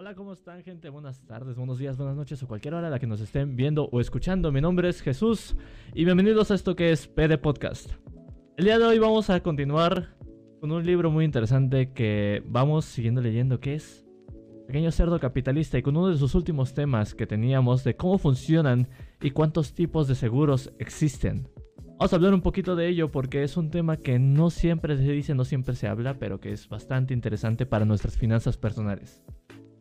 Hola, ¿cómo están gente? Buenas tardes, buenos días, buenas noches o cualquier hora a la que nos estén viendo o escuchando. Mi nombre es Jesús y bienvenidos a esto que es PD Podcast. El día de hoy vamos a continuar con un libro muy interesante que vamos siguiendo leyendo que es Pequeño Cerdo Capitalista y con uno de sus últimos temas que teníamos de cómo funcionan y cuántos tipos de seguros existen. Vamos a hablar un poquito de ello porque es un tema que no siempre se dice, no siempre se habla, pero que es bastante interesante para nuestras finanzas personales.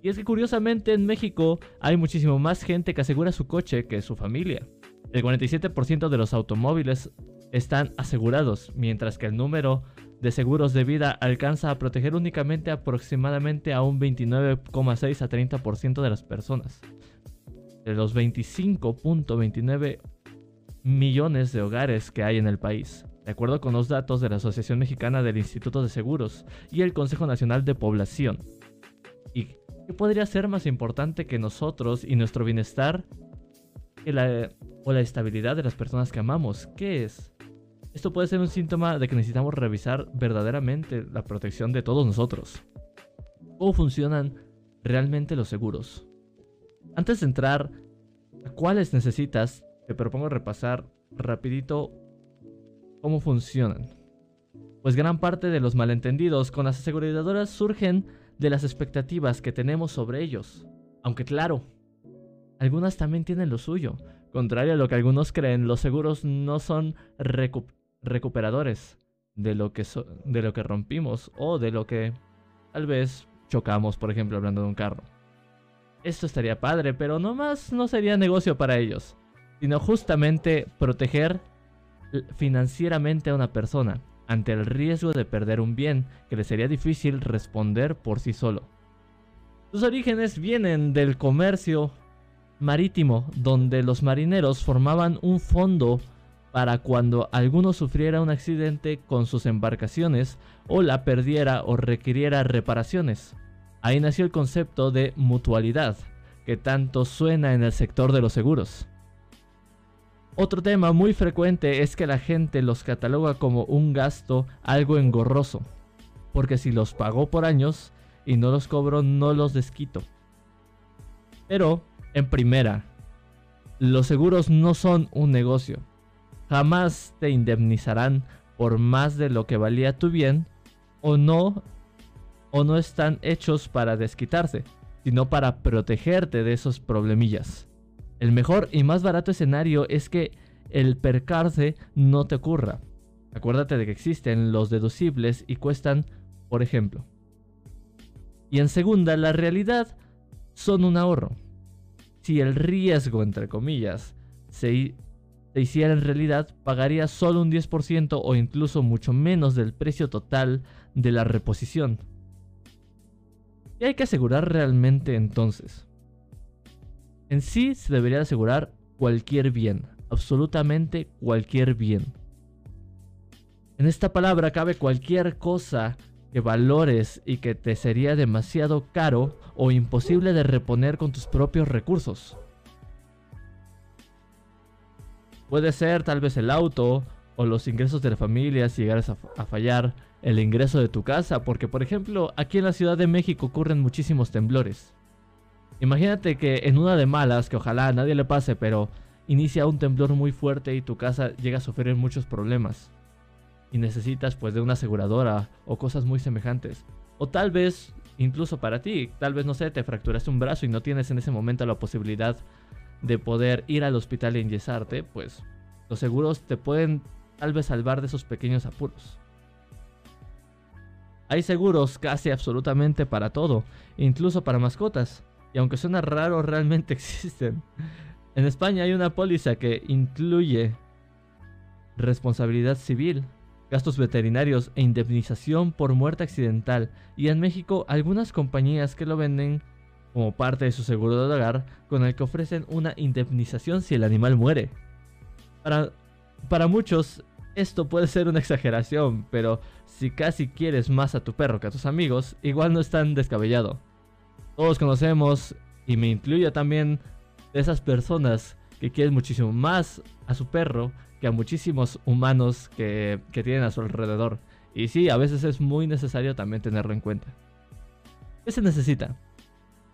Y es que curiosamente en México hay muchísimo más gente que asegura su coche que su familia. El 47% de los automóviles están asegurados, mientras que el número de seguros de vida alcanza a proteger únicamente aproximadamente a un 29,6 a 30% de las personas. De los 25.29 millones de hogares que hay en el país, de acuerdo con los datos de la Asociación Mexicana del Instituto de Seguros y el Consejo Nacional de Población. ¿Qué podría ser más importante que nosotros y nuestro bienestar o la estabilidad de las personas que amamos? ¿Qué es? Esto puede ser un síntoma de que necesitamos revisar verdaderamente la protección de todos nosotros. ¿Cómo funcionan realmente los seguros? Antes de entrar a cuáles necesitas, te propongo repasar rapidito cómo funcionan. Pues gran parte de los malentendidos con las aseguradoras surgen de las expectativas que tenemos sobre ellos. Aunque claro, algunas también tienen lo suyo. Contrario a lo que algunos creen, los seguros no son recuperadores de lo, que de lo que rompimos o de lo que tal vez chocamos, por ejemplo, hablando de un carro. Esto estaría padre, pero no más no sería negocio para ellos, sino justamente proteger financieramente a una persona ante el riesgo de perder un bien que le sería difícil responder por sí solo. Sus orígenes vienen del comercio marítimo, donde los marineros formaban un fondo para cuando alguno sufriera un accidente con sus embarcaciones o la perdiera o requiriera reparaciones. Ahí nació el concepto de mutualidad, que tanto suena en el sector de los seguros. Otro tema muy frecuente es que la gente los cataloga como un gasto algo engorroso, porque si los pagó por años y no los cobro no los desquito. Pero, en primera, los seguros no son un negocio. Jamás te indemnizarán por más de lo que valía tu bien o no o no están hechos para desquitarse, sino para protegerte de esos problemillas. El mejor y más barato escenario es que el percarse no te ocurra. Acuérdate de que existen los deducibles y cuestan, por ejemplo. Y en segunda, la realidad son un ahorro. Si el riesgo, entre comillas, se, se hiciera en realidad, pagaría solo un 10% o incluso mucho menos del precio total de la reposición. ¿Qué hay que asegurar realmente entonces? En sí se debería asegurar cualquier bien, absolutamente cualquier bien. En esta palabra cabe cualquier cosa que valores y que te sería demasiado caro o imposible de reponer con tus propios recursos. Puede ser tal vez el auto o los ingresos de la familia si llegaras a, a, fallar, el ingreso de tu casa, porque por ejemplo aquí en la Ciudad de México ocurren muchísimos temblores. Imagínate que en una de malas, que ojalá a nadie le pase, pero inicia un temblor muy fuerte y tu casa llega a sufrir muchos problemas. Y necesitas pues de una aseguradora o cosas muy semejantes. O tal vez, incluso para ti, tal vez no sé, te fracturaste un brazo y no tienes en ese momento la posibilidad de poder ir al hospital e enyesarte, pues los seguros te pueden tal vez salvar de esos pequeños apuros. Hay seguros casi absolutamente para todo, incluso para mascotas. Y aunque suena raro, realmente existen. En España hay una póliza que incluye responsabilidad civil, gastos veterinarios e indemnización por muerte accidental. Y en México algunas compañías que lo venden como parte de su seguro de hogar con el que ofrecen una indemnización si el animal muere. Para, para muchos esto puede ser una exageración, pero si casi quieres más a tu perro que a tus amigos, igual no es tan descabellado. Todos conocemos, y me incluyo también, de esas personas que quieren muchísimo más a su perro que a muchísimos humanos que, que tienen a su alrededor. Y sí, a veces es muy necesario también tenerlo en cuenta. ¿Qué se necesita?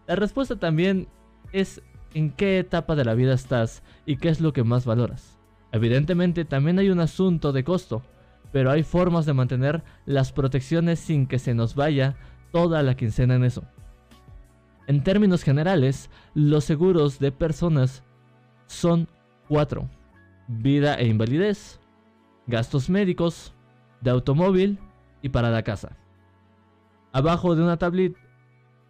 La respuesta también es en qué etapa de la vida estás y qué es lo que más valoras. Evidentemente también hay un asunto de costo, pero hay formas de mantener las protecciones sin que se nos vaya toda la quincena en eso. En términos generales, los seguros de personas son cuatro. Vida e invalidez, gastos médicos, de automóvil y para la casa. Abajo de una tablita,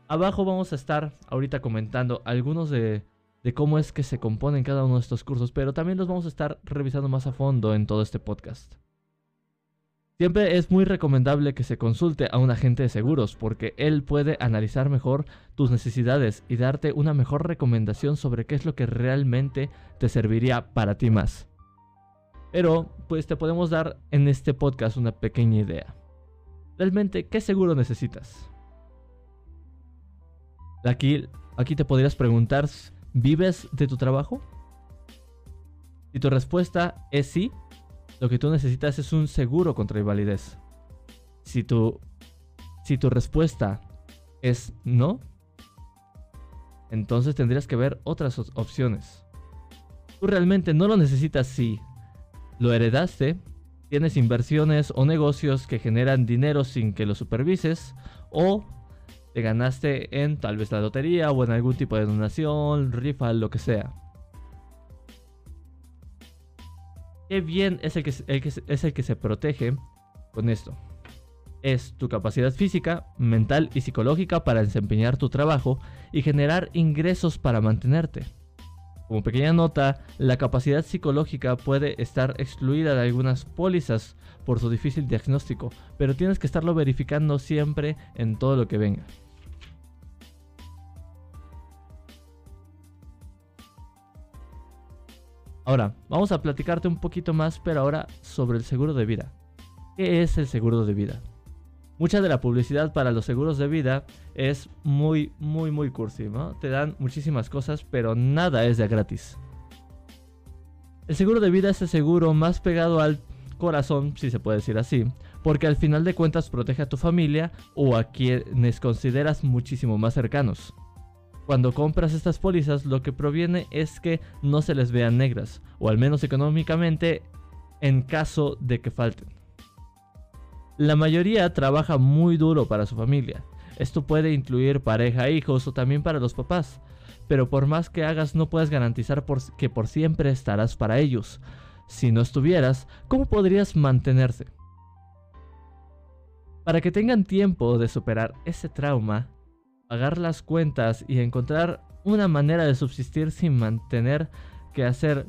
abajo vamos a estar ahorita comentando algunos de, de cómo es que se componen cada uno de estos cursos, pero también los vamos a estar revisando más a fondo en todo este podcast. Siempre es muy recomendable que se consulte a un agente de seguros porque él puede analizar mejor tus necesidades y darte una mejor recomendación sobre qué es lo que realmente te serviría para ti más. Pero pues te podemos dar en este podcast una pequeña idea. Realmente, ¿qué seguro necesitas? Aquí, aquí te podrías preguntar, ¿vives de tu trabajo? Si tu respuesta es sí, lo que tú necesitas es un seguro contra invalidez. Si tu, si tu respuesta es no, entonces tendrías que ver otras opciones. Tú realmente no lo necesitas si lo heredaste, tienes inversiones o negocios que generan dinero sin que lo supervises, o te ganaste en tal vez la lotería o en algún tipo de donación, rifa, lo que sea. Qué bien es el que, es el que se protege con esto. Es tu capacidad física, mental y psicológica para desempeñar tu trabajo y generar ingresos para mantenerte. Como pequeña nota, la capacidad psicológica puede estar excluida de algunas pólizas por su difícil diagnóstico, pero tienes que estarlo verificando siempre en todo lo que venga. Ahora, vamos a platicarte un poquito más, pero ahora sobre el seguro de vida. ¿Qué es el seguro de vida? Mucha de la publicidad para los seguros de vida es muy, muy, muy cursi, ¿no? Te dan muchísimas cosas, pero nada es de gratis. El seguro de vida es el seguro más pegado al corazón, si se puede decir así, porque al final de cuentas protege a tu familia o a quienes consideras muchísimo más cercanos. Cuando compras estas pólizas lo que proviene es que no se les vean negras, o al menos económicamente en caso de que falten. La mayoría trabaja muy duro para su familia. Esto puede incluir pareja, hijos o también para los papás. Pero por más que hagas no puedes garantizar que por siempre estarás para ellos. Si no estuvieras, ¿cómo podrías mantenerse? Para que tengan tiempo de superar ese trauma, pagar las cuentas y encontrar una manera de subsistir sin mantener que hacer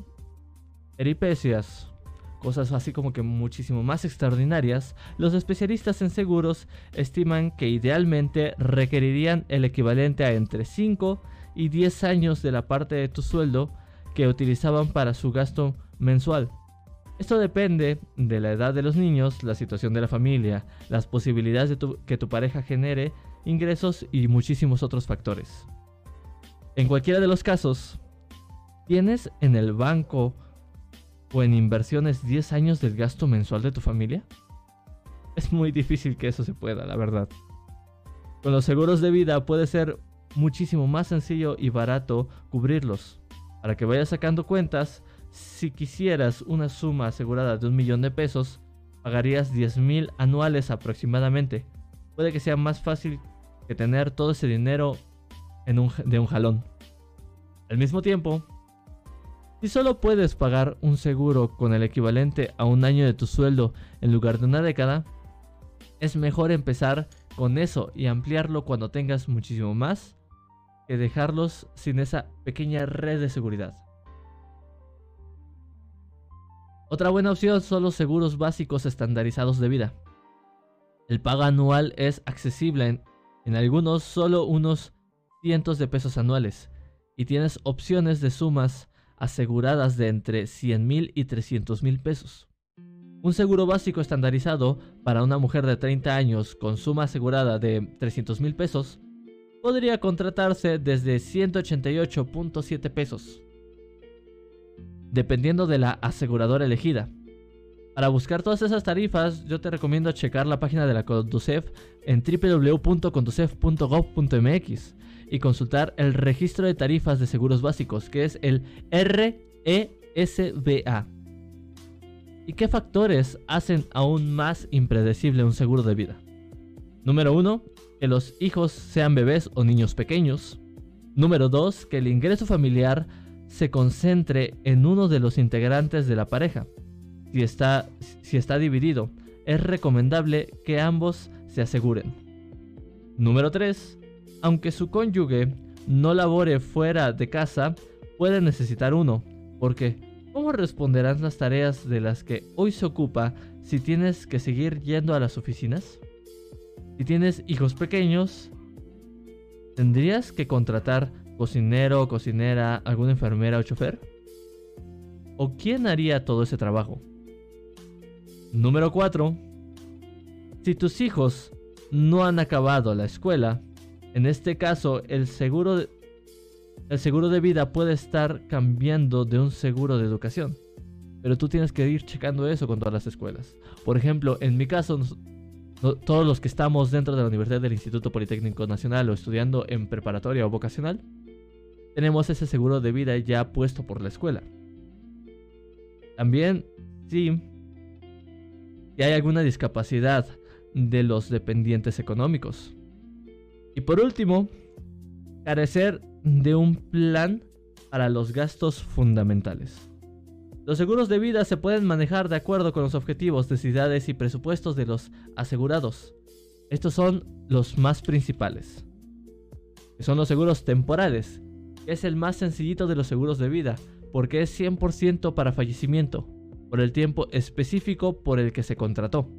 peripecias, cosas así como que muchísimo más extraordinarias, los especialistas en seguros estiman que idealmente requerirían el equivalente a entre 5 y 10 años de la parte de tu sueldo que utilizaban para su gasto mensual. Esto depende de la edad de los niños, la situación de la familia, las posibilidades de que tu pareja genere ingresos y muchísimos otros factores. En cualquiera de los casos, ¿tienes en el banco o en inversiones 10 años del gasto mensual de tu familia? Es muy difícil que eso se pueda, la verdad. Con los seguros de vida puede ser muchísimo más sencillo y barato cubrirlos. Para que vayas sacando cuentas, si quisieras una suma asegurada de un millón de pesos, pagarías 10 mil anuales aproximadamente. Puede que sea más fácil que tener todo ese dinero en un, de un jalón. Al mismo tiempo, si solo puedes pagar un seguro con el equivalente a un año de tu sueldo en lugar de una década, es mejor empezar con eso y ampliarlo cuando tengas muchísimo más que dejarlos sin esa pequeña red de seguridad. Otra buena opción son los seguros básicos estandarizados de vida. El pago anual es accesible en algunos solo unos cientos de pesos anuales, y tienes opciones de sumas aseguradas de entre 100 mil y 300 mil pesos. Un seguro básico estandarizado para una mujer de 30 años con suma asegurada de 300 mil pesos podría contratarse desde 188.7 pesos, dependiendo de la aseguradora elegida. Para buscar todas esas tarifas, yo te recomiendo checar la página de la Conducef en www.conducef.gov.mx y consultar el registro de tarifas de seguros básicos, que es el RESBA. ¿Y qué factores hacen aún más impredecible un seguro de vida? Número 1. Que los hijos sean bebés o niños pequeños. Número 2. Que el ingreso familiar se concentre en uno de los integrantes de la pareja. Si está, si está dividido, es recomendable que ambos se aseguren. Número 3. Aunque su cónyuge no labore fuera de casa, puede necesitar uno, porque ¿cómo responderán las tareas de las que hoy se ocupa si tienes que seguir yendo a las oficinas? Si tienes hijos pequeños, ¿tendrías que contratar cocinero, cocinera, alguna enfermera o chofer? ¿O quién haría todo ese trabajo? Número 4. Si tus hijos no han acabado la escuela, en este caso el seguro de, el seguro de vida puede estar cambiando de un seguro de educación. Pero tú tienes que ir checando eso con todas las escuelas. Por ejemplo, en mi caso, todos los que estamos dentro de la Universidad del Instituto Politécnico Nacional o estudiando en preparatoria o vocacional, tenemos ese seguro de vida ya puesto por la escuela. También, sí, si hay alguna discapacidad de los dependientes económicos. Y por último, carecer de un plan para los gastos fundamentales. Los seguros de vida se pueden manejar de acuerdo con los objetivos, necesidades y presupuestos de los asegurados. Estos son los más principales. son los seguros temporales, es el más sencillito de los seguros de vida, porque es 100% para fallecimiento, por el tiempo específico por el que se contrató.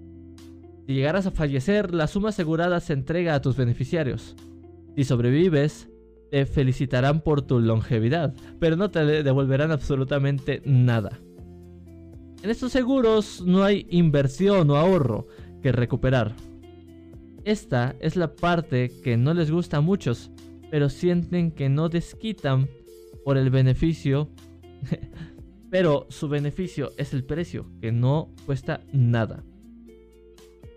Si llegaras a fallecer, la suma asegurada se entrega a tus beneficiarios. Si sobrevives, te felicitarán por tu longevidad, pero no te devolverán absolutamente nada. En estos seguros no hay inversión o ahorro que recuperar. Esta es la parte que no les gusta a muchos, pero sienten que no desquitan por el beneficio, pero su beneficio es el precio, que no cuesta nada.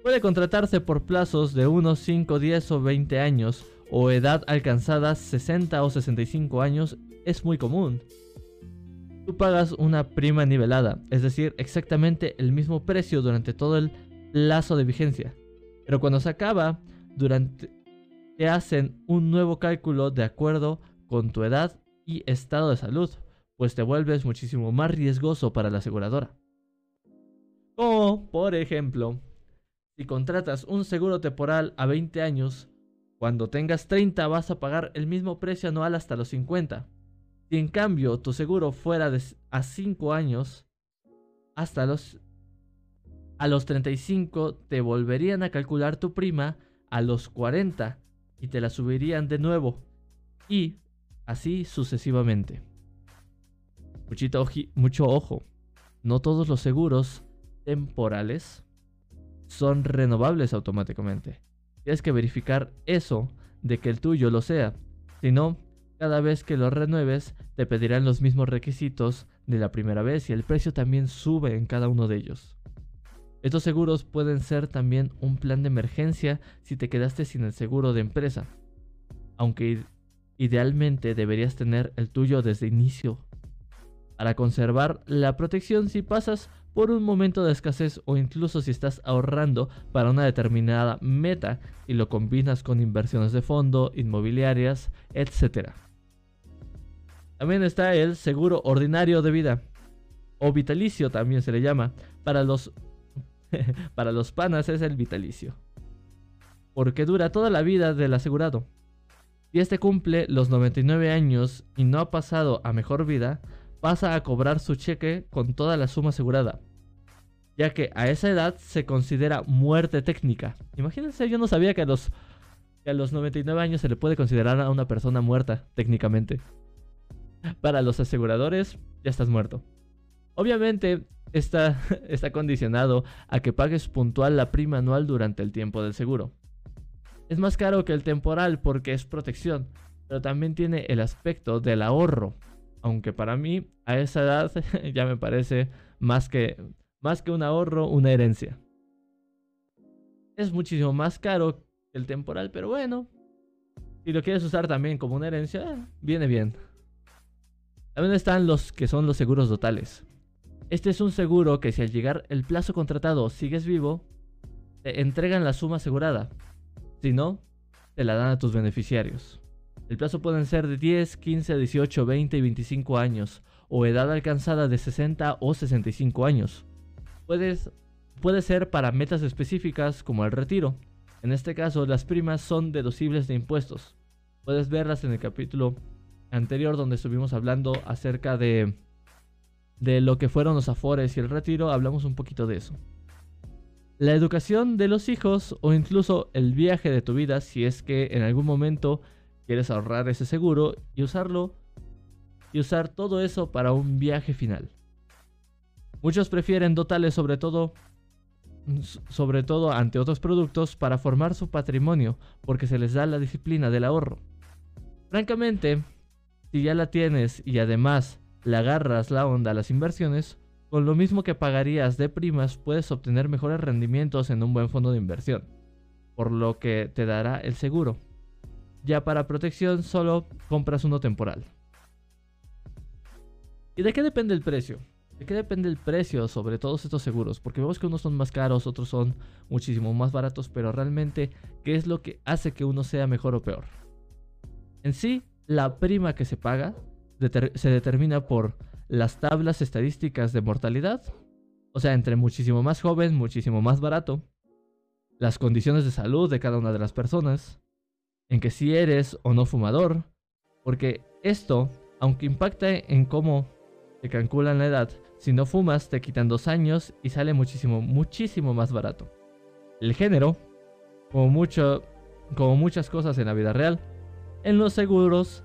Puede contratarse por plazos de unos 5, 10 o 20 años o edad alcanzada 60 o 65 años es muy común. Tú pagas una prima nivelada, es decir, exactamente el mismo precio durante todo el plazo de vigencia. Pero cuando se acaba, durante, te hacen un nuevo cálculo de acuerdo con tu edad y estado de salud, pues te vuelves muchísimo más riesgoso para la aseguradora. Como, por ejemplo, si contratas un seguro temporal a 20 años, cuando tengas 30 vas a pagar el mismo precio anual hasta los 50. Si en cambio tu seguro fuera de a 5 años, hasta los a los 35 te volverían a calcular tu prima a los 40 y te la subirían de nuevo. Y así sucesivamente. Muchito mucho ojo, no todos los seguros temporales son renovables automáticamente. Tienes que verificar eso de que el tuyo lo sea. Si no, cada vez que lo renueves te pedirán los mismos requisitos de la primera vez y el precio también sube en cada uno de ellos. Estos seguros pueden ser también un plan de emergencia si te quedaste sin el seguro de empresa, aunque idealmente deberías tener el tuyo desde inicio para conservar la protección si pasas por un momento de escasez o incluso si estás ahorrando para una determinada meta y lo combinas con inversiones de fondo, inmobiliarias, etc. También está el seguro ordinario de vida o vitalicio también se le llama para los Para los panas es el vitalicio. Porque dura toda la vida del asegurado. Si este cumple los 99 años y no ha pasado a mejor vida, pasa a cobrar su cheque con toda la suma asegurada. Ya que a esa edad se considera muerte técnica. Imagínense, yo no sabía que a los, que a los 99 años se le puede considerar a una persona muerta técnicamente. Para los aseguradores, ya estás muerto. Obviamente, está, está condicionado a que pagues puntual la prima anual durante el tiempo del seguro. Es más caro que el temporal porque es protección, pero también tiene el aspecto del ahorro. Aunque para mí, a esa edad, ya me parece más que, más que un ahorro, una herencia. Es muchísimo más caro que el temporal, pero bueno, Si lo quieres usar también como una herencia, viene bien. También están los que son los seguros totales. Este es un seguro que si al llegar el plazo contratado sigues vivo, te entregan la suma asegurada. Si no, te la dan a tus beneficiarios. El plazo pueden ser de 10, 15, 18, 20 y 25 años, o edad alcanzada de 60 o 65 años. Puedes, puede ser para metas específicas como el retiro. En este caso, las primas son deducibles de impuestos. Puedes verlas en el capítulo anterior donde estuvimos hablando acerca de, de lo que fueron los afores y el retiro. Hablamos un poquito de eso. La educación de los hijos o incluso el viaje de tu vida si es que en algún momento quieres ahorrar ese seguro y usarlo y usar todo eso para un viaje final. Muchos prefieren dotarles sobre todo sobre todo ante otros productos para formar su patrimonio porque se les da la disciplina del ahorro. Francamente, si ya la tienes y además le agarras la onda a las inversiones, con lo mismo que pagarías de primas puedes obtener mejores rendimientos en un buen fondo de inversión, por lo que te dará el seguro. Ya para protección solo compras uno temporal. ¿Y de qué depende el precio? ¿De qué depende el precio sobre todos estos seguros? Porque vemos que unos son más caros, otros son muchísimo más baratos, pero realmente, ¿qué es lo que hace que uno sea mejor o peor? En sí, la prima que se paga se determina por las tablas estadísticas de mortalidad, o sea, entre muchísimo más joven, muchísimo más barato, las condiciones de salud de cada una de las personas, en que si eres o no fumador, porque esto, aunque impacta en cómo te calculan la edad, si no fumas te quitan dos años y sale muchísimo, muchísimo más barato. El género, como, mucho, como muchas cosas en la vida real, en los seguros,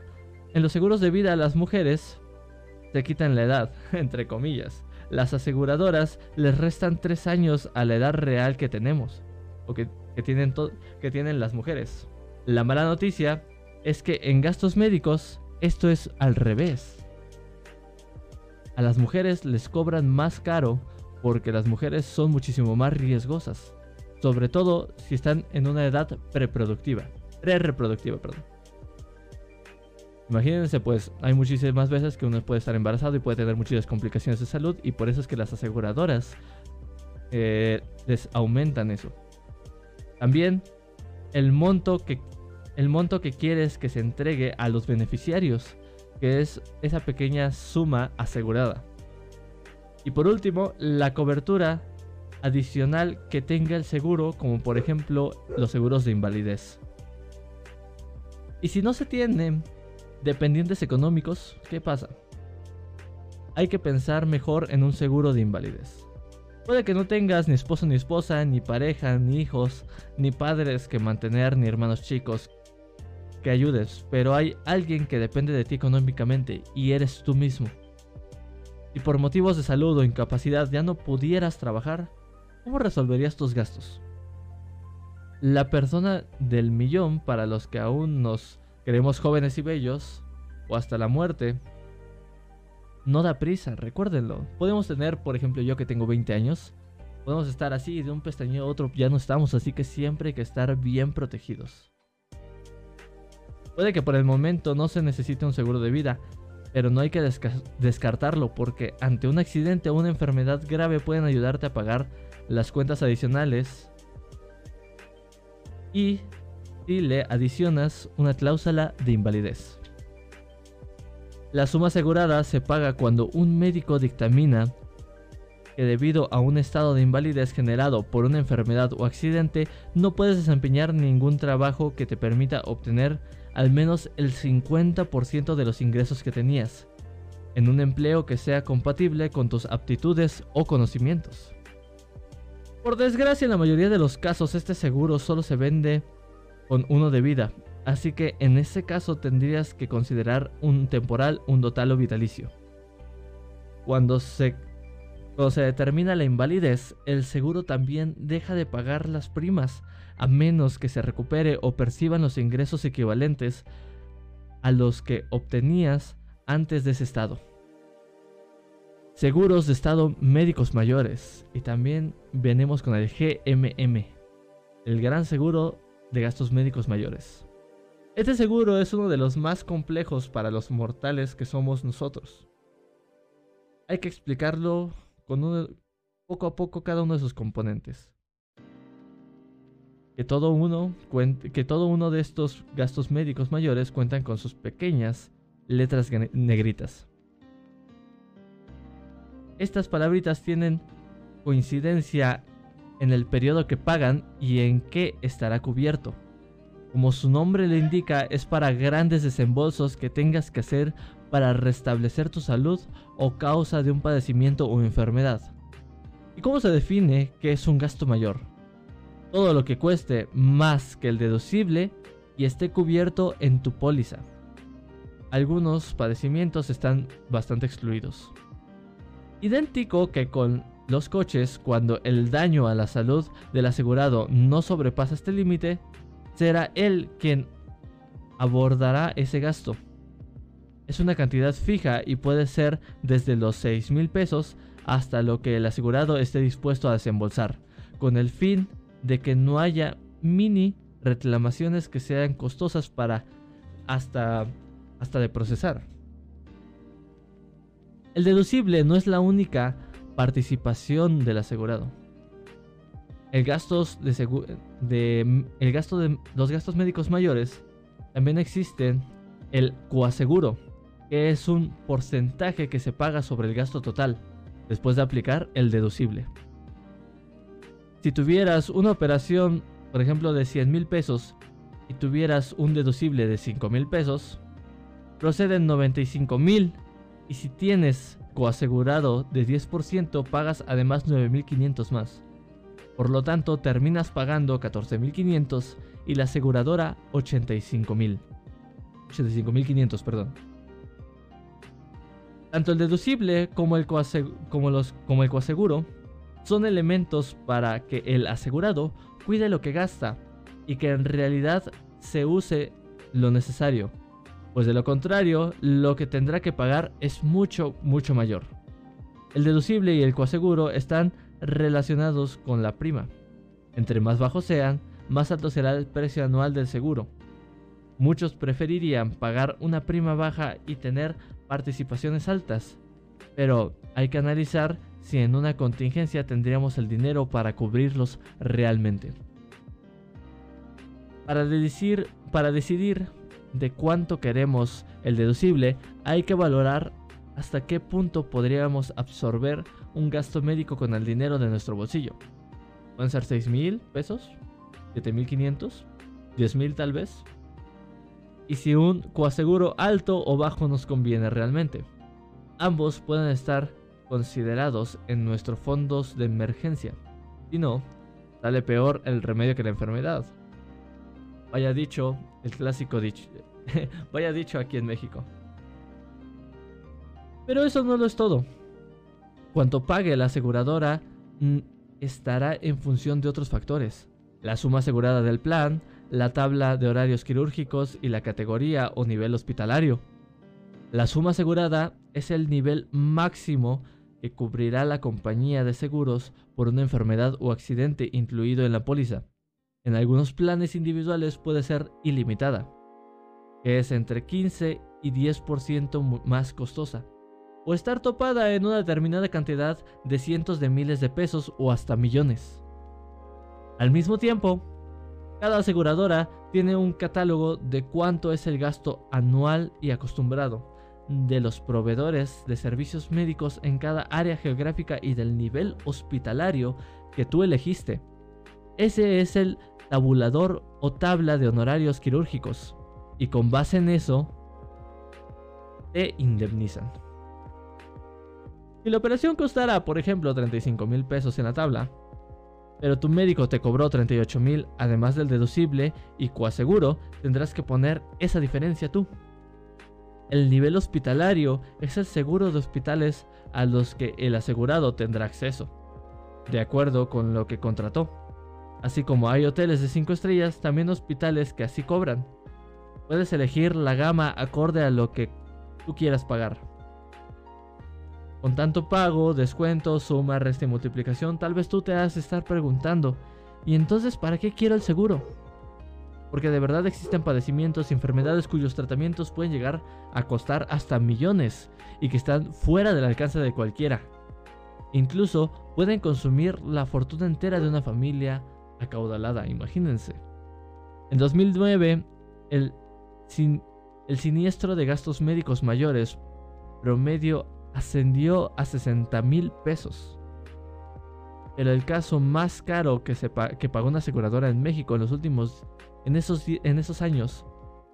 en los seguros de vida las mujeres te quitan la edad, entre comillas. Las aseguradoras les restan tres años a la edad real que tenemos, o que, tienen, que tienen las mujeres. La mala noticia es que en gastos médicos esto es al revés. A las mujeres les cobran más caro porque las mujeres son muchísimo más riesgosas, sobre todo si están en una edad preproductiva, pre-reproductiva, perdón. Imagínense, pues hay muchísimas veces que uno puede estar embarazado y puede tener muchas complicaciones de salud y por eso es que las aseguradoras eh, les aumentan eso. También el monto que el monto que quieres que se entregue a los beneficiarios, que es esa pequeña suma asegurada. Y por último, la cobertura adicional que tenga el seguro, como por ejemplo los seguros de invalidez. Y si no se tienen dependientes económicos, ¿qué pasa? Hay que pensar mejor en un seguro de invalidez. Puede que no tengas ni esposo ni esposa, ni pareja, ni hijos, ni padres que mantener, ni hermanos chicos que ayudes, pero hay alguien que depende de ti económicamente y eres tú mismo. Y por motivos de salud o incapacidad ya no pudieras trabajar, ¿cómo resolverías tus gastos? La persona del millón para los que aún nos queremos jóvenes y bellos, o hasta la muerte, no da prisa, recuérdenlo. Podemos tener, por ejemplo, yo que tengo 20 años, podemos estar así de un pestañeo a otro, ya no estamos, así que siempre hay que estar bien protegidos. Puede que por el momento no se necesite un seguro de vida, pero no hay que descartarlo porque ante un accidente o una enfermedad grave pueden ayudarte a pagar las cuentas adicionales y si le adicionas una cláusula de invalidez. La suma asegurada se paga cuando un médico dictamina que debido a un estado de invalidez generado por una enfermedad o accidente no puedes desempeñar ningún trabajo que te permita obtener al menos el 50% de los ingresos que tenías, en un empleo que sea compatible con tus aptitudes o conocimientos. Por desgracia, en la mayoría de los casos este seguro solo se vende con uno de vida, así que en ese caso tendrías que considerar un temporal, un total o vitalicio. Cuando se, cuando se determina la invalidez, el seguro también deja de pagar las primas a menos que se recupere o perciban los ingresos equivalentes a los que obtenías antes de ese estado. Seguros de estado médicos mayores y también venimos con el GMM, el gran seguro de gastos médicos mayores. Este seguro es uno de los más complejos para los mortales que somos nosotros. Hay que explicarlo con poco a poco cada uno de sus componentes. Que todo, uno, que todo uno de estos gastos médicos mayores cuentan con sus pequeñas letras negritas. Estas palabritas tienen coincidencia en el periodo que pagan y en qué estará cubierto. Como su nombre le indica, es para grandes desembolsos que tengas que hacer para restablecer tu salud o causa de un padecimiento o enfermedad. ¿Y cómo se define que es un gasto mayor? Todo lo que cueste más que el deducible y esté cubierto en tu póliza. Algunos padecimientos están bastante excluidos. Idéntico que con los coches, cuando el daño a la salud del asegurado no sobrepasa este límite, será él quien abordará ese gasto. Es una cantidad fija y puede ser desde los 6 mil pesos hasta lo que el asegurado esté dispuesto a desembolsar, con el fin de que no haya mini reclamaciones que sean costosas para hasta, hasta de procesar. El deducible no es la única participación del asegurado. El, de, gasto de los gastos médicos mayores también existen el coaseguro, que es un porcentaje que se paga sobre el gasto total después de aplicar el deducible. Si tuvieras una operación, por ejemplo, de 100 mil pesos y tuvieras un deducible de 5 mil pesos, proceden 95 mil y si tienes coasegurado de 10% pagas además 9.500 más. Por lo tanto, terminas pagando 14.500 y la aseguradora 85.000. 85.500, perdón. Tanto el deducible como el, como, los, como el coaseguro son elementos para que el asegurado cuide lo que gasta y que en realidad se use lo necesario pues de lo contrario, lo que tendrá que pagar es mucho, mucho mayor. El deducible y el coaseguro están relacionados con la prima. Entre más bajos sean, más alto será el precio anual del seguro. Muchos preferirían pagar una prima baja y tener participaciones altas, pero hay que analizar si en una contingencia tendríamos el dinero para cubrirlos realmente. Para, decidir, de cuánto queremos el deducible, hay que valorar hasta qué punto podríamos absorber un gasto médico con el dinero de nuestro bolsillo. Pueden ser 6 mil pesos, 7 mil 500, 10 mil tal vez. Y si un coaseguro alto o bajo nos conviene realmente. Ambos pueden estar considerados en nuestros fondos de emergencia. Si no, sale peor el remedio que la enfermedad. Vaya dicho, el clásico dicho, vaya dicho aquí en México. Pero eso no lo es todo. Cuanto pague la aseguradora mm, estará en función de otros factores. La suma asegurada del plan, la tabla de horarios quirúrgicos y la categoría o nivel hospitalario. La suma asegurada es el nivel máximo que cubrirá la compañía de seguros por una enfermedad o accidente incluido en la póliza. En algunos planes individuales puede ser ilimitada, que es entre 15 y 10% más costosa, o estar topada en una determinada cantidad de cientos de miles de pesos o hasta millones. Al mismo tiempo, cada aseguradora tiene un catálogo de cuánto es el gasto anual y acostumbrado de los proveedores de servicios médicos en cada área geográfica y del nivel hospitalario que tú elegiste. Ese es el tabulador o tabla de honorarios quirúrgicos y con base en eso te indemnizan. Si la operación costara, por ejemplo, 35 mil pesos en la tabla, pero tu médico te cobró 38 mil además del deducible y coaseguro, tendrás que poner esa diferencia tú. El nivel hospitalario es el seguro de hospitales a los que el asegurado tendrá acceso, de acuerdo con lo que contrató. Así como hay hoteles de 5 estrellas, también hospitales que así cobran. Puedes elegir la gama acorde a lo que tú quieras pagar. Con tanto pago, descuento, suma, resta y multiplicación, tal vez tú te has de estar preguntando, ¿y entonces para qué quiero el seguro? porque de verdad existen padecimientos y enfermedades cuyos tratamientos pueden llegar a costar hasta millones y que están fuera del alcance de cualquiera. Incluso pueden consumir la fortuna entera de una familia acaudalada, imagínense. En 2009, el, el siniestro de gastos médicos mayores promedio ascendió a 60 mil pesos. Pero el caso más caro que, se que pagó una aseguradora en México en los últimos en esos, en esos años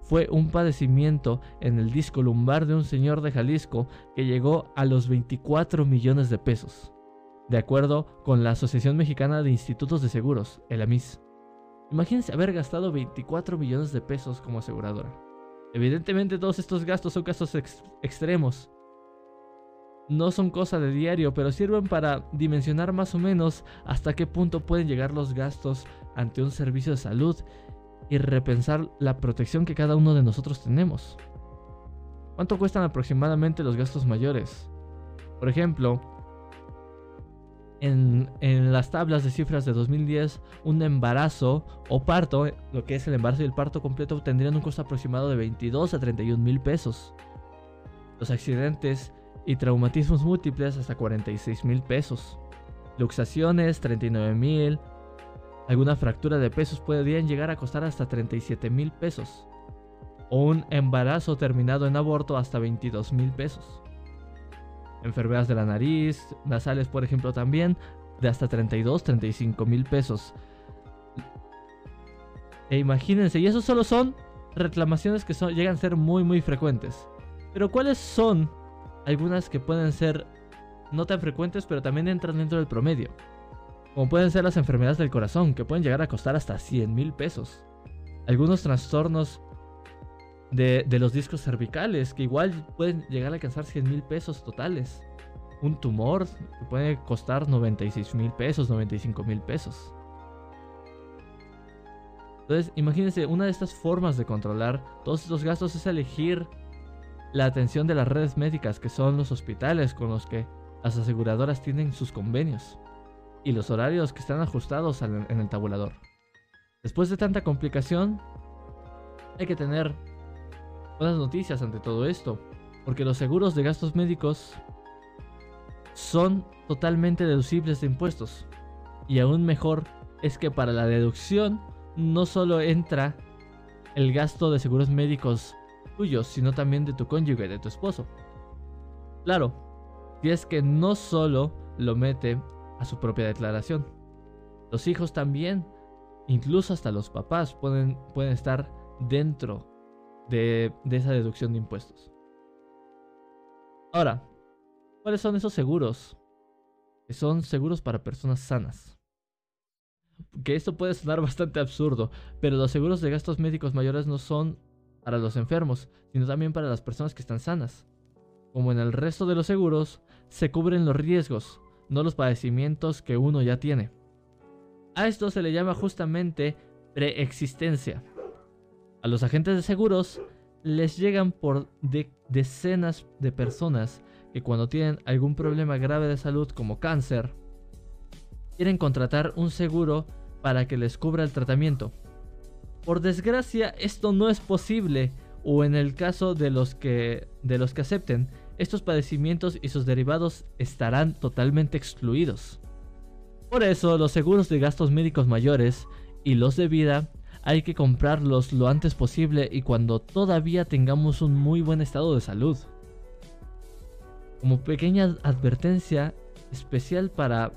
fue un padecimiento en el disco lumbar de un señor de Jalisco que llegó a los 24 millones de pesos, de acuerdo con la Asociación Mexicana de Institutos de Seguros, el AMIS. Imagínense haber gastado 24 millones de pesos como aseguradora. Evidentemente todos estos gastos son casos extremos. No son cosa de diario, pero sirven para dimensionar más o menos hasta qué punto pueden llegar los gastos ante un servicio de salud y repensar la protección que cada uno de nosotros tenemos. ¿Cuánto cuestan aproximadamente los gastos mayores? Por ejemplo, en, las tablas de cifras de 2010, un embarazo o parto, lo que es el embarazo y el parto completo, tendrían un costo aproximado de 22 a 31 mil pesos. Los accidentes y traumatismos múltiples hasta 46 mil pesos. Luxaciones 39 mil, Alguna fractura de pesos podrían llegar a costar hasta 37 mil pesos. O un embarazo terminado en aborto hasta 22 mil pesos. Enfermedades de la nariz, nasales por ejemplo también, de hasta 32, 35 mil pesos. E imagínense, y eso solo son reclamaciones que son, llegan a ser muy muy frecuentes. Pero ¿cuáles son algunas que pueden ser no tan frecuentes pero también entran dentro del promedio? como pueden ser las enfermedades del corazón, que pueden llegar a costar hasta 100 mil pesos. Algunos trastornos de, los discos cervicales, que igual pueden llegar a alcanzar 100 mil pesos totales. Un tumor que puede costar 96 mil pesos, 95 mil pesos. Entonces, imagínense, una de estas formas de controlar todos estos gastos es elegir la atención de las redes médicas, que son los hospitales con los que las aseguradoras tienen sus convenios y los horarios que están ajustados en el tabulador. Después de tanta complicación, hay que tener buenas noticias ante todo esto, porque los seguros de gastos médicos son totalmente deducibles de impuestos. Y aún mejor es que para la deducción no solo entra el gasto de seguros médicos tuyos, sino también de tu cónyuge, de tu esposo. Claro, si es que no solo lo mete a su propia declaración. Los hijos también, incluso hasta los papás, pueden, pueden estar dentro de, de esa deducción de impuestos. Ahora, ¿cuáles son esos seguros? Que son seguros para personas sanas. Que esto puede sonar bastante absurdo, pero los seguros de gastos médicos mayores no son para los enfermos, sino también para las personas que están sanas. Como en el resto de los seguros, se cubren los riesgos, no los padecimientos que uno ya tiene. A esto se le llama justamente preexistencia. A los agentes de seguros les llegan por decenas de personas que cuando tienen algún problema grave de salud como cáncer, quieren contratar un seguro para que les cubra el tratamiento. Por desgracia, esto no es posible o en el caso de los que de los que acepten, estos padecimientos y sus derivados estarán totalmente excluidos. Por eso, los seguros de gastos médicos mayores y los de vida hay que comprarlos lo antes posible y cuando todavía tengamos un muy buen estado de salud. Como pequeña advertencia especial para,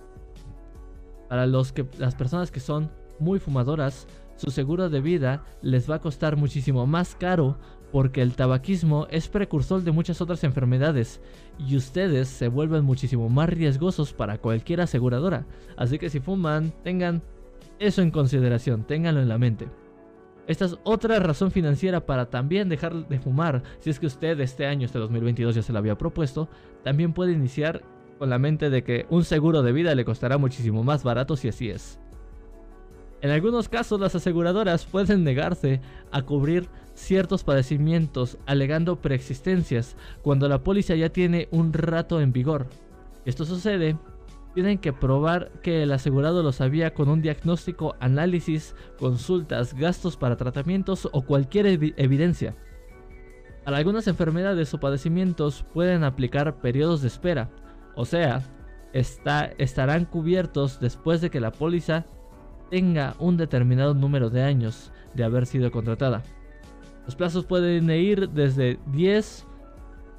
para los que, las personas que son muy fumadoras, su seguro de vida les va a costar muchísimo más caro porque el tabaquismo es precursor de muchas otras enfermedades y ustedes se vuelven muchísimo más riesgosos para cualquier aseguradora. Así que si fuman, tengan eso en consideración, ténganlo en la mente. Esta es otra razón financiera para también dejar de fumar. Si es que usted este año, este 2022, ya se lo había propuesto, también puede iniciar con la mente de que un seguro de vida le costará muchísimo más barato si así es. En algunos casos las aseguradoras pueden negarse a cubrir ciertos padecimientos alegando preexistencias cuando la póliza ya tiene un rato en vigor. Esto sucede tienen que probar que el asegurado lo sabía con un diagnóstico, análisis, consultas, gastos para tratamientos o cualquier evidencia. Para algunas enfermedades o padecimientos pueden aplicar periodos de espera, o sea, estarán cubiertos después de que la póliza tenga un determinado número de años de haber sido contratada. Los plazos pueden ir desde 10,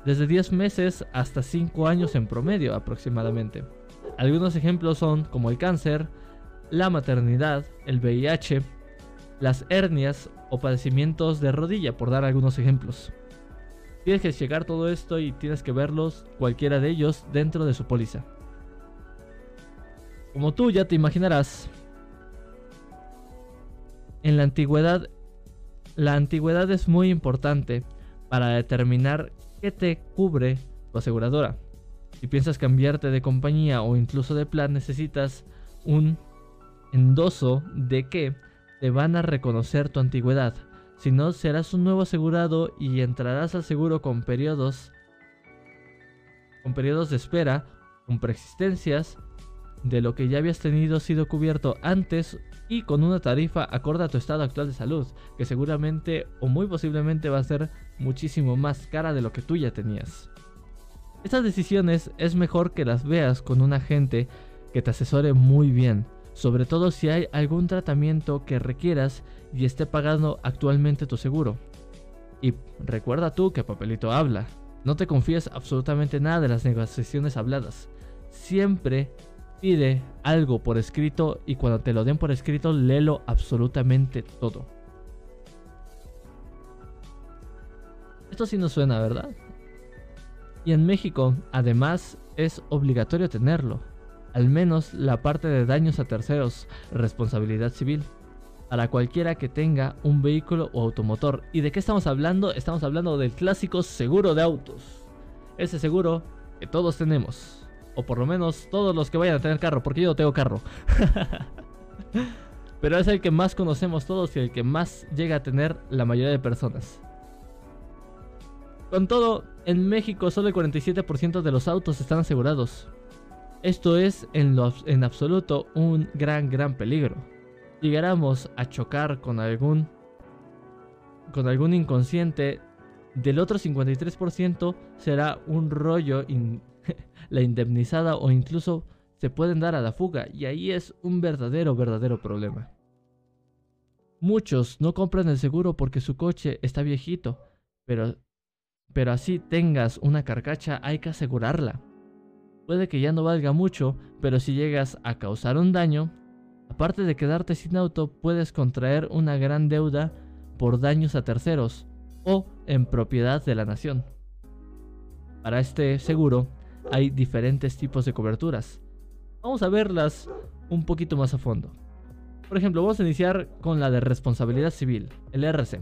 desde 10 meses hasta 5 años en promedio aproximadamente. Algunos ejemplos son como el cáncer, la maternidad, el VIH, las hernias o padecimientos de rodilla, por dar algunos ejemplos. Tienes que checar todo esto y tienes que verlos, cualquiera de ellos, dentro de su póliza. Como tú ya te imaginarás, en la antigüedad, la antigüedad es muy importante para determinar qué te cubre tu aseguradora. Si piensas cambiarte de compañía o incluso de plan, necesitas un endoso de que te van a reconocer tu antigüedad. Si no, serás un nuevo asegurado y entrarás al seguro con periodos con periodos de espera, con preexistencias de lo que ya habías tenido sido cubierto antes y con una tarifa acorde a tu estado actual de salud, que seguramente o muy posiblemente va a ser muchísimo más cara de lo que tú ya tenías. Estas decisiones es mejor que las veas con un agente que te asesore muy bien, sobre todo si hay algún tratamiento que requieras y esté pagando actualmente tu seguro. Y recuerda tú que papelito habla. No te confíes absolutamente nada de las negociaciones habladas. Siempre pide algo por escrito y cuando te lo den por escrito, léelo absolutamente todo. Esto sí nos suena, ¿verdad? Y en México, además, es obligatorio tenerlo, al menos la parte de daños a terceros, responsabilidad civil, para cualquiera que tenga un vehículo o automotor. ¿Y de qué estamos hablando? Estamos hablando del clásico seguro de autos. Ese seguro que todos tenemos. O por lo menos todos los que vayan a tener carro, porque yo no tengo carro. Pero es el que más conocemos todos y el que más llega a tener la mayoría de personas. Con todo, en México solo el 47% de los autos están asegurados. Esto es en, en absoluto un gran, gran peligro. Llegáramos a chocar con algún, con algún inconsciente, del otro 53% será un rollo, la indemnizada o incluso se pueden dar a la fuga y ahí es un verdadero, verdadero problema. Muchos no compran el seguro porque su coche está viejito, pero pero así tengas una carcacha hay que asegurarla. Puede que ya no valga mucho, pero si llegas a causar un daño, aparte de quedarte sin auto, puedes contraer una gran deuda por daños a terceros o en propiedad de la nación. Para este seguro hay diferentes tipos de coberturas. Vamos a verlas un poquito más a fondo. Por ejemplo, vamos a iniciar con la de responsabilidad civil, el RC.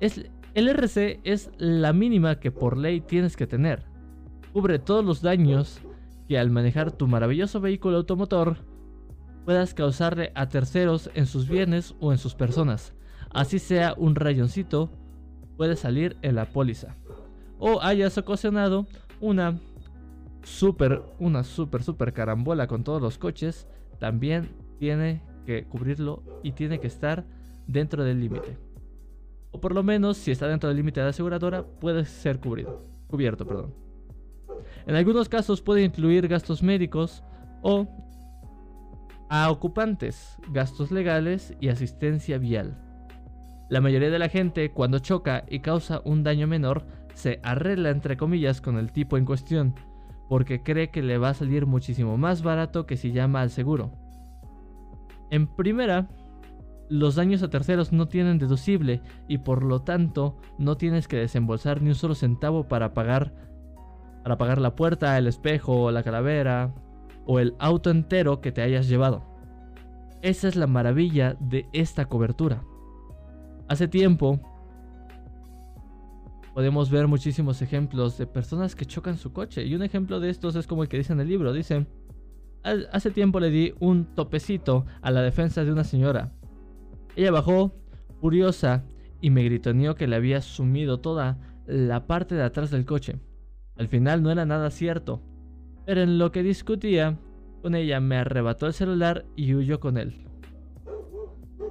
Es el RC es la mínima que por ley tienes que tener. Cubre todos los daños que al manejar tu maravilloso vehículo automotor puedas causarle a terceros en sus bienes o en sus personas. Así sea un rayoncito, puede salir en la póliza. O hayas ocasionado una super, una super, super carambola con todos los coches, también tiene que cubrirlo y tiene que estar dentro del límite o por lo menos si está dentro del límite de la aseguradora puede ser cubrido, cubierto. Perdón. En algunos casos puede incluir gastos médicos o a ocupantes, gastos legales y asistencia vial. La mayoría de la gente cuando choca y causa un daño menor se arregla entre comillas con el tipo en cuestión, porque cree que le va a salir muchísimo más barato que si llama al seguro. En primera, los daños a terceros no tienen deducible y por lo tanto no tienes que desembolsar ni un solo centavo para pagar para pagar la puerta, el espejo, la calavera o el auto entero que te hayas llevado. Esa es la maravilla de esta cobertura. Hace tiempo podemos ver muchísimos ejemplos de personas que chocan su coche y un ejemplo de estos es como el que dice en el libro, dice, hace tiempo le di un topecito a la defensa de una señora ella bajó, furiosa, y me gritoneó que le había sumido toda la parte de atrás del coche. Al final no era nada cierto. Pero en lo que discutía con ella me arrebató el celular y huyó con él.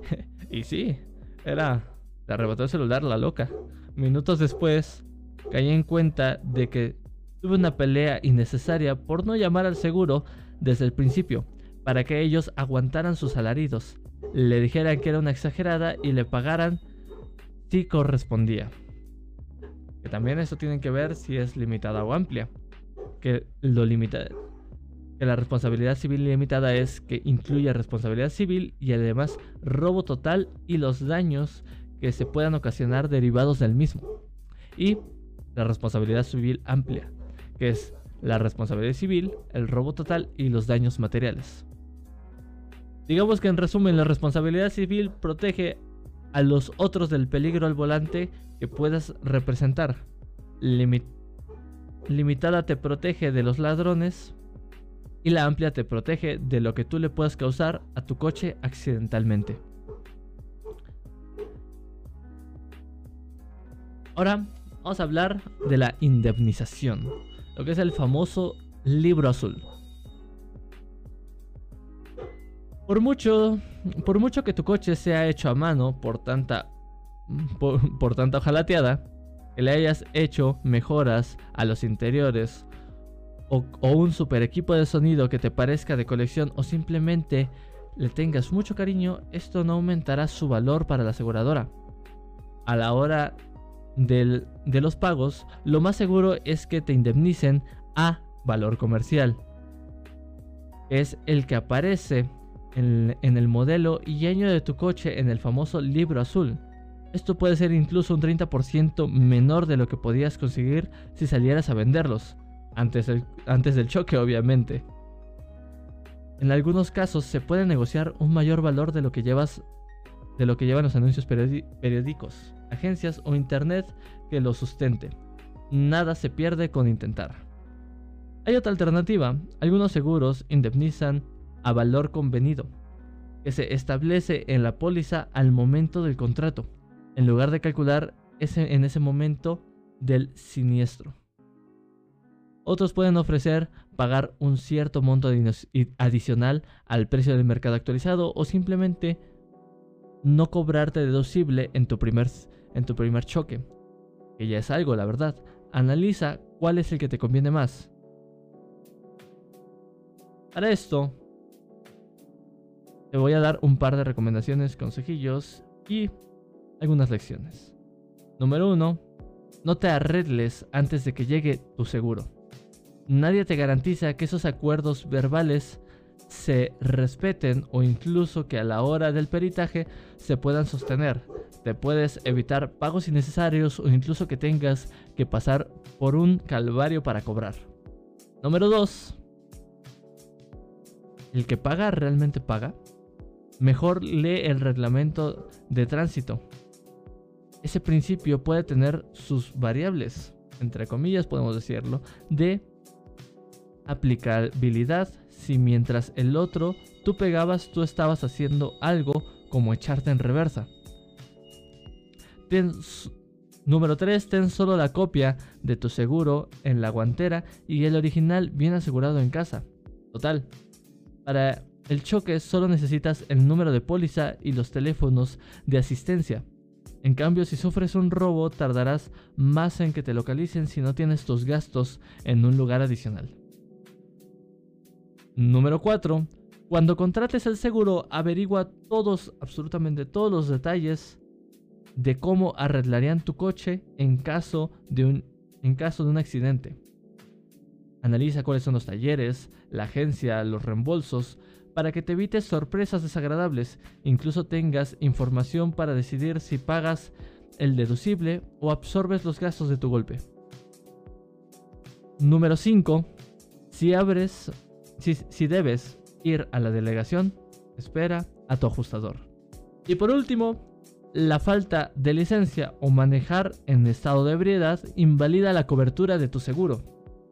y sí, era... Le arrebató el celular la loca. Minutos después, caí en cuenta de que tuve una pelea innecesaria por no llamar al seguro desde el principio, para que ellos aguantaran sus alaridos, le dijeran que era una exagerada y le pagaran si correspondía. Que también eso tiene que ver si es limitada o amplia. Que lo limita que la responsabilidad civil limitada es que incluye responsabilidad civil y además robo total y los daños que se puedan ocasionar derivados del mismo. Y la responsabilidad civil amplia, que es la responsabilidad civil, el robo total y los daños materiales. Digamos que en resumen, la responsabilidad civil protege a los otros del peligro al volante que puedas representar. limitada te protege de los ladrones y la amplia te protege de lo que tú le puedas causar a tu coche accidentalmente. Ahora vamos a hablar de la indemnización, lo que es el famoso libro azul. Por mucho, por mucho que tu coche sea hecho a mano por tanta, por, tanta ojalateada, que le hayas hecho mejoras a los interiores o, o, un super equipo de sonido que te parezca de colección o simplemente le tengas mucho cariño, esto no aumentará su valor para la aseguradora. A la hora del, de los pagos, lo más seguro es que te indemnicen a valor comercial. Es el que aparece en, el modelo y año de tu coche en el famoso libro azul. Esto puede ser incluso un 30% menor de lo que podías conseguir si salieras a venderlos, antes del, antes del choque obviamente. En algunos casos se puede negociar un mayor valor de lo que llevas de lo que llevan los anuncios periódicos, agencias o internet que lo sustente. Nada se pierde con intentar. Hay otra alternativa, algunos seguros indemnizan a valor convenido, que se establece en la póliza al momento del contrato, en lugar de calcular ese, en ese momento del siniestro. Otros pueden ofrecer pagar un cierto monto adicional al precio del mercado actualizado o simplemente no cobrarte deducible en tu primer, en tu primer choque, que ya es algo, la verdad. Analiza cuál es el que te conviene más. Para esto, te voy a dar un par de recomendaciones, consejillos y algunas lecciones. Número 1. No te arregles antes de que llegue tu seguro. Nadie te garantiza que esos acuerdos verbales se respeten o incluso que a la hora del peritaje se puedan sostener. Te puedes evitar pagos innecesarios o incluso que tengas que pasar por un calvario para cobrar. Número 2. El que paga realmente paga mejor lee el reglamento de tránsito. Ese principio puede tener sus variables, entre comillas podemos decirlo, de aplicabilidad si mientras el otro tú pegabas tú estabas haciendo algo como echarte en reversa. número 3. Ten solo la copia de tu seguro en la guantera y el original bien asegurado en casa. Total. Para el choque solo necesitas el número de póliza y los teléfonos de asistencia. En cambio, si sufres un robo, tardarás más en que te localicen si no tienes tus gastos en un lugar adicional. Número 4. Cuando contrates el seguro, averigua todos, absolutamente todos los detalles de cómo arreglarían tu coche en caso de un, en caso de un accidente. Analiza cuáles son los talleres, la agencia, los reembolsos, para que te evites sorpresas desagradables, incluso tengas información para decidir si pagas el deducible o absorbes los gastos de tu golpe. Número 5. Si abres, si, debes ir a la delegación, espera a tu ajustador. Y por último, la falta de licencia o manejar en estado de ebriedad invalida la cobertura de tu seguro.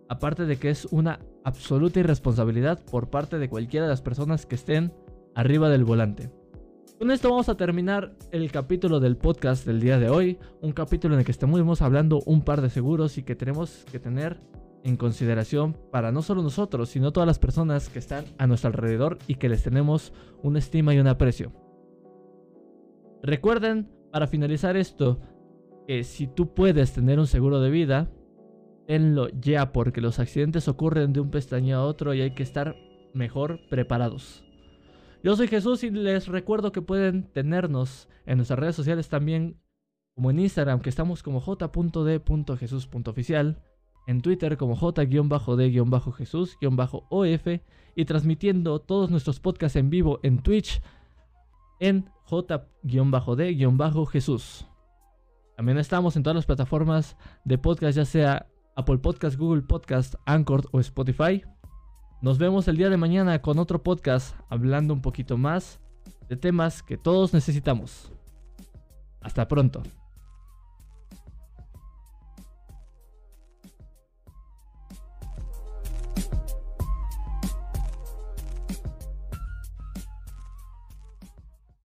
Aparte de que es una absoluta irresponsabilidad por parte de cualquiera de las personas que estén arriba del volante. Con esto vamos a terminar el capítulo del podcast del día de hoy, un capítulo en el que estamos hablando un par de seguros y que tenemos que tener en consideración para no solo nosotros, sino todas las personas que están a nuestro alrededor y que les tenemos una estima y un aprecio. Recuerden, para finalizar esto, que si tú puedes tener un seguro de vida, tenlo ya, porque los accidentes ocurren de un pestañeo a otro y hay que estar mejor preparados. Yo soy Jesús y les recuerdo que pueden tenernos en nuestras redes sociales también, como en Instagram, que estamos como j.d.jesús.oficial en Twitter como j-d-jesús-of y transmitiendo todos nuestros podcasts en vivo en Twitch en j-d-jesús. También estamos en todas las plataformas de podcast, ya sea Apple Podcast, Google Podcast, Anchor o Spotify. Nos vemos el día de mañana con otro podcast hablando un poquito más de temas que todos necesitamos. Hasta pronto.